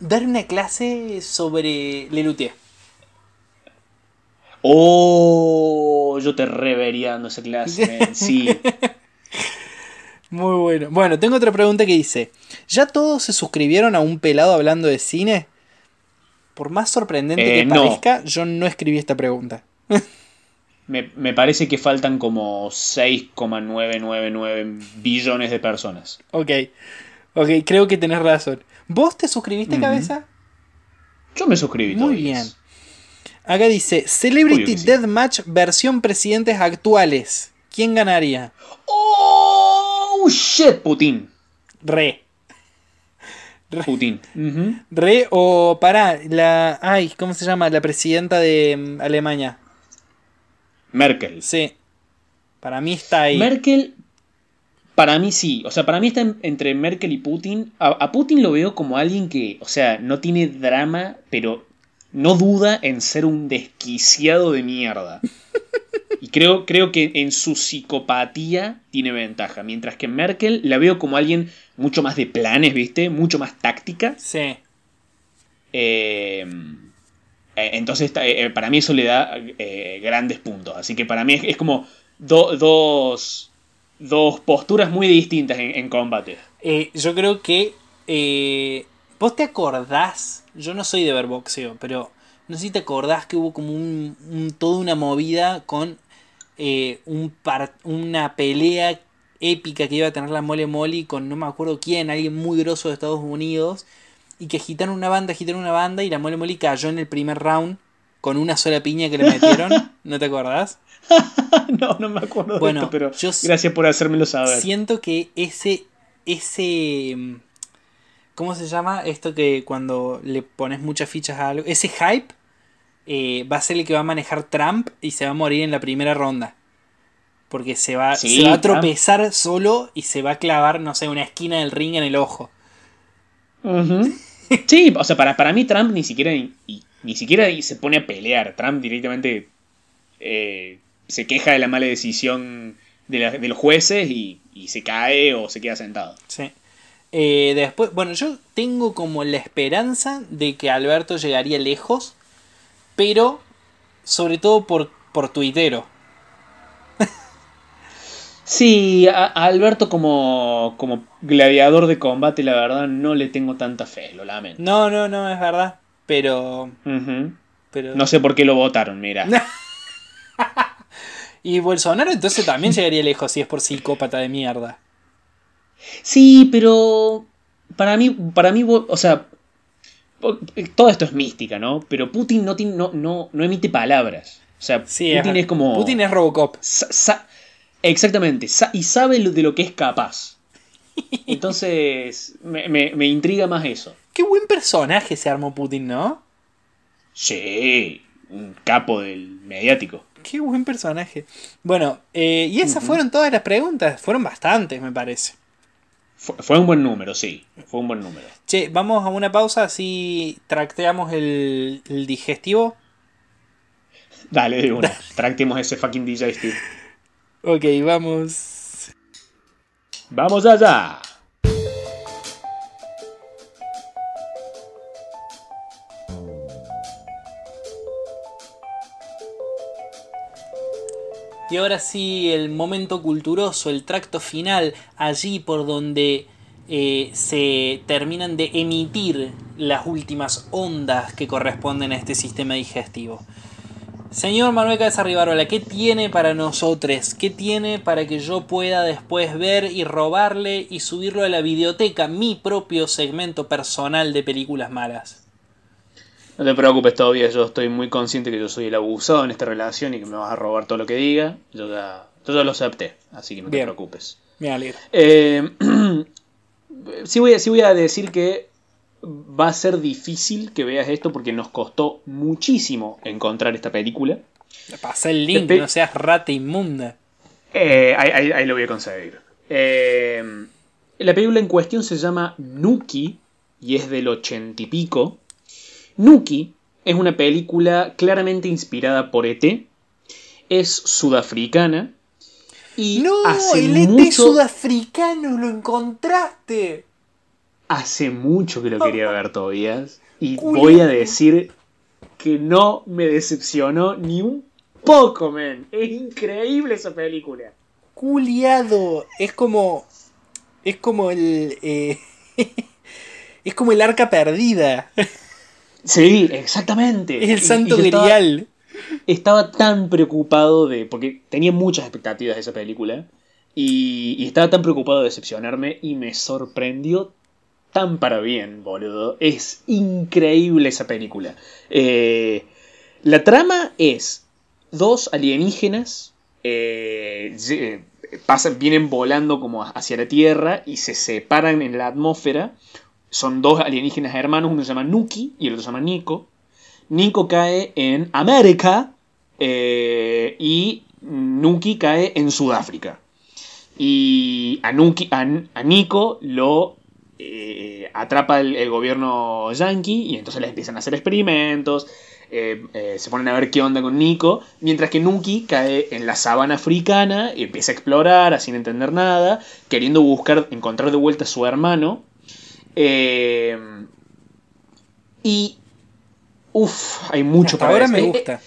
Dar una clase sobre Lelutier. Oh, yo te revería dando esa clase, man. Sí. Muy bueno. Bueno, tengo otra pregunta que dice: ¿Ya todos se suscribieron a un pelado hablando de cine? Por más sorprendente Eh, que no. parezca, yo no escribí esta pregunta. Me, me parece que faltan como 6,999 billones de personas. Ok. Ok, creo que tenés razón. ¿Vos te suscribiste, cabeza? Yo me suscribí. Muy bien. Acá dice: Celebrity sí. Deathmatch versión presidentes actuales. ¿Quién ganaría? Oh, shit, Putin. Re. Putin. Re o para la. Ay, ¿cómo se llama? La presidenta de mm, Alemania. Merkel. Sí. Para mí está ahí. Merkel, para mí sí. O sea, para mí está en- entre Merkel y Putin. A, a Putin lo veo como alguien que, o sea, no tiene drama, pero no duda en ser un desquiciado de mierda. Y creo, creo que en su psicopatía tiene ventaja. Mientras que Merkel la veo como alguien mucho más de planes, ¿viste? Mucho más táctica. Sí. Eh, eh, entonces, eh, para mí eso le da eh, grandes puntos. Así que para mí es, es como do- dos, dos posturas muy distintas en, en combate. Eh, yo creo que. ¿Vos te acordás? Yo no soy de ver boxeo, pero no sé si te acordás que hubo como un, un- toda una movida con eh, un par- una pelea épica que iba a tener la Mole Molly con no me acuerdo quién, alguien muy grosso de Estados Unidos. Y que agitaron una banda, agitaron una banda y la Mole Molly cayó en el primer round con una sola piña que le metieron. ¿No te acordás? no, no me acuerdo Bueno, de esto, pero yo gracias por hacérmelo saber. Siento que ese. ese. mm, ¿Cómo se llama? Esto que cuando le pones muchas fichas a algo. Ese hype eh, va a ser el que va a manejar Trump y se va a morir en la primera ronda. Porque se va, Sí, se va a Trump. tropezar solo y se va a clavar, no sé, una esquina del ring en el ojo. Sí, o sea, para, para mí Trump ni siquiera, y- ni siquiera se pone a pelear. Trump directamente eh, se queja de la mala decisión de, la- de los jueces y, y se cae o se queda sentado. Sí. Eh, después, bueno, yo tengo como la esperanza de que Alberto llegaría lejos, pero sobre todo por, por tuitero. Sí, a, a Alberto como, como gladiador de combate, la verdad, no le tengo tanta fe, lo lamento. No, no, no, es verdad. Pero. No sé por qué lo votaron, mira. Y Bolsonaro entonces también llegaría lejos si es por psicópata de mierda. Sí, pero para mí, para mí, o sea, todo esto es mística, ¿no? Pero Putin no, tiene, no, no, no emite palabras. O sea, Sí, Putin es, como... Putin es Robocop. sa- sa- exactamente, sa- y sabe de lo que es capaz. Entonces, me, me- me intriga más eso. Qué buen personaje se armó Putin, ¿no? Sí, un capo del mediático. Qué buen personaje. Bueno, eh, y esas fueron todas las preguntas. Fueron bastantes, me parece. Fue, fue un buen número, sí, fue un buen número. Che, vamos a una pausa así tracteamos el, el digestivo. Dale, de una, tractemos ese fucking Steve. Ok, vamos. ¡Vamos allá! Y ahora sí, el momento culturoso, el tracto final, allí por donde eh, se terminan de emitir las últimas ondas que corresponden a este sistema digestivo. Señor Manuel Cabeza Rivarola, ¿qué tiene para nosotros? ¿Qué tiene para que yo pueda después ver y robarle y subirlo a la videoteca, mi propio segmento personal de películas malas? No te preocupes todavía, yo estoy muy consciente que yo soy el abusado en esta relación y que me vas a robar todo lo que diga. Yo ya, yo ya lo acepté, así que no Bien. te preocupes. Me alegro. Eh, sí, voy a, sí voy a decir que va a ser difícil que veas esto porque nos costó muchísimo encontrar esta película. Pasa el link, no seas rata inmunda. Eh, ahí, ahí- ahí lo voy a conseguir. Eh, la película en cuestión se llama Nuki y es del ochenta y pico. Nuki es una película claramente inspirada por ET. Es sudafricana. Y No, hace el ET mucho, sudafricano lo encontraste. hace mucho que lo quería ver todavía. Y voy a decir que no me decepcionó ni un poco, men. Es increíble esa película. Culiado. Es como. Es como el. eh, es como el arca perdida. Sí, exactamente. Es el santo y grial. estaba tan preocupado de. Porque tenía muchas expectativas de esa película. Y, y estaba tan preocupado de decepcionarme. Y me sorprendió tan para bien, boludo. Es increíble esa película. Eh, la trama es dos alienígenas. eh, ye- pasan, vienen volando como hacia la Tierra y se separan en la atmósfera. Son dos alienígenas hermanos, uno se llama Nuki y el otro se llama Nico. Nico cae en América eh, y Nuki cae en Sudáfrica. Y a, Nuki, a, a Nico lo eh, atrapa el, gobierno yankee y entonces le empiezan a hacer experimentos. eh, se ponen a ver qué onda con Nico, mientras que Nuki cae en la sabana africana y empieza a explorar, sin entender nada, queriendo buscar, encontrar de vuelta a su hermano. Eh, y. Uff, hay mucho Hasta para ahora decir. me Eh, gusta.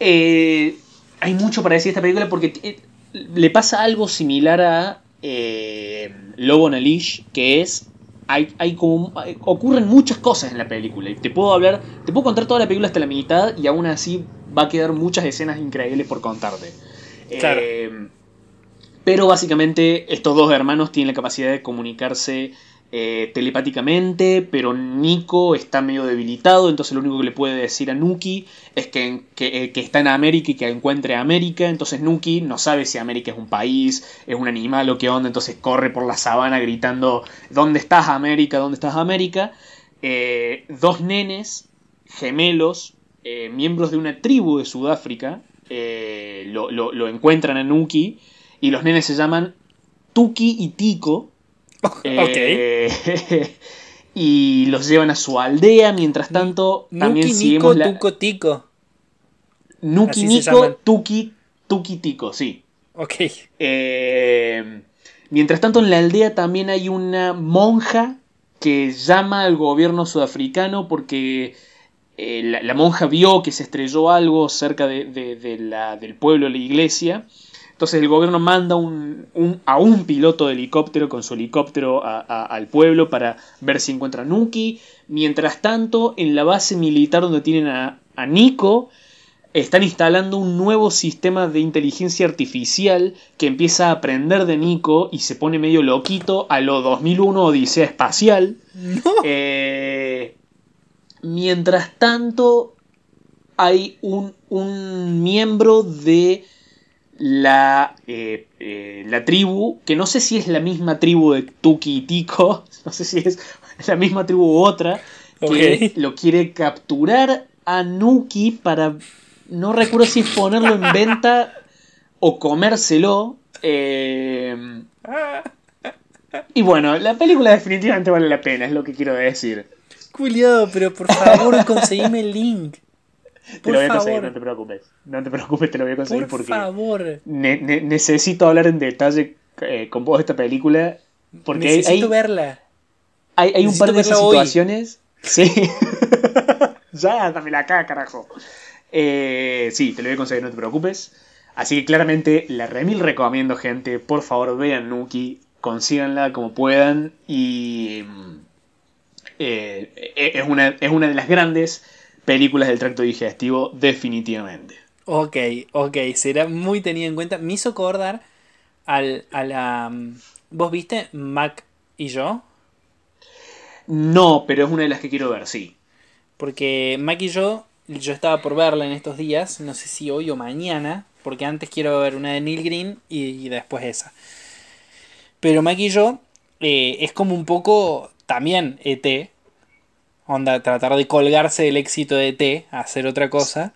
eh, hay mucho para decir de esta película porque eh, le pasa algo similar a eh, Lobo Leash, que es. Hay, hay como, ocurren muchas cosas en la película. Y te puedo hablar. Te puedo contar toda la película hasta la mitad y aún así va a quedar muchas escenas increíbles por contarte. Claro. Eh, pero básicamente estos dos hermanos tienen la capacidad de comunicarse eh, telepáticamente, pero Nico está medio debilitado, entonces lo único que le puede decir a Nuki es que, eh, que está en América y que encuentre a América, entonces Nuki no sabe si América es un país, es un animal o qué onda, entonces corre por la sabana gritando, ¿dónde estás América? ¿Dónde estás América? Eh, dos nenes gemelos, miembros de una tribu de Sudáfrica, lo, lo- lo encuentran a Nuki y los nenes se llaman Tuki y Tico. Eh, y los llevan a su aldea. Mientras tanto, también Nuki, Nico, la. Tuco, Tico. Nuki Nico. Tuki, Tuki Tico, sí. Ok. Eh, mientras tanto, en la aldea también hay una monja que llama al gobierno sudafricano porque eh, la, la monja vio que se estrelló algo cerca de, de- de la- del pueblo, la iglesia. Entonces el gobierno manda un- un- a un piloto de helicóptero con su helicóptero a- a- al pueblo para ver si encuentra a Nuki. Mientras tanto, en la base militar donde tienen a, a Nico, están instalando un nuevo sistema de inteligencia artificial que empieza a aprender de Nico y se pone medio loquito a lo 2001 Odisea Espacial. No. Eh, mientras tanto, hay un, un miembro de la, eh, eh, la tribu, que no sé si es la misma tribu de Tuki y Tico, no sé si es la misma tribu u otra, que lo quiere capturar a Nuki para, no recuerdo si es ponerlo en venta o comérselo. eh, y bueno, la película definitivamente vale la pena, es lo que quiero decir. Culiado, pero por favor conseguime el link. Te lo voy a conseguir, no favor. te preocupes. No te preocupes, te lo voy a conseguir Por porque favor. ne- ne- necesito hablar en detalle eh, con vos de esta película. Porque hay, Necesito hay, verla. hay- hay un par de esas verla hoy. situaciones. Sí. ya, dámela acá, carajo. Eh, sí, te lo voy a conseguir, no te preocupes. Así que claramente la remil recomiendo, gente. Por favor, vean Nuki, consíganla como puedan. Y mm, eh, es, una, es una de las grandes películas del tracto digestivo, definitivamente. Ok, ok, será muy tenida en cuenta. Me hizo acordar al, a la... mm, ¿Vos viste Mac y yo? No, pero es una de las que quiero ver, sí. Porque Mac y yo, yo estaba por verla en estos días, no sé si hoy o mañana, porque antes quiero ver una de Neil Green y, y después esa. Pero Mac y yo eh, es como un poco también ET, onda, tratar de colgarse del éxito de ET, hacer otra cosa.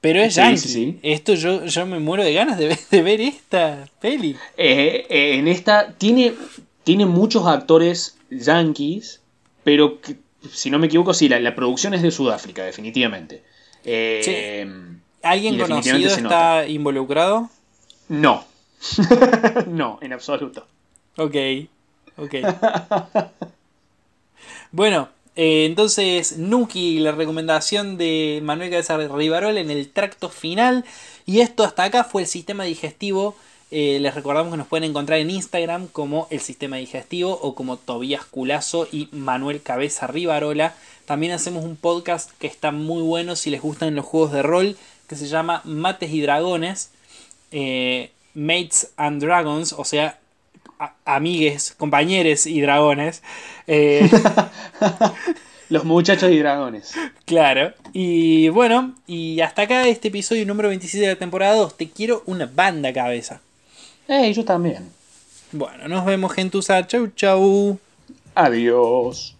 Pero es Sí, yankee. sí, sí. Esto yo, yo me muero de ganas de ver, de ver esta peli. Eh, eh, en esta tiene, tiene muchos actores yankees, pero que, si no me equivoco, sí, la, la producción es de Sudáfrica, definitivamente. Eh, ¿Alguien conocido está involucrado? No. no, en absoluto. Ok, ok. bueno, eh, entonces Nuki, la recomendación de Manuel Cabeza Rivarola en el tracto final. Y esto hasta acá fue el sistema digestivo. Eh, les recordamos que nos pueden encontrar en Instagram como el sistema digestivo o como Tobías Culazo y Manuel Cabeza Rivarola. También hacemos un podcast que está muy bueno si les gustan los juegos de rol que se llama Mates y Dragones. eh, Mates and Dragons, o sea, amigues, compañeros y dragones. Eh, Los muchachos y dragones. claro. Y bueno, y hasta acá este episodio número 27 de la temporada 2. Te quiero una banda cabeza. ¡Ey, yo también! Bueno, nos vemos, gentuza. Chau, chau. Adiós.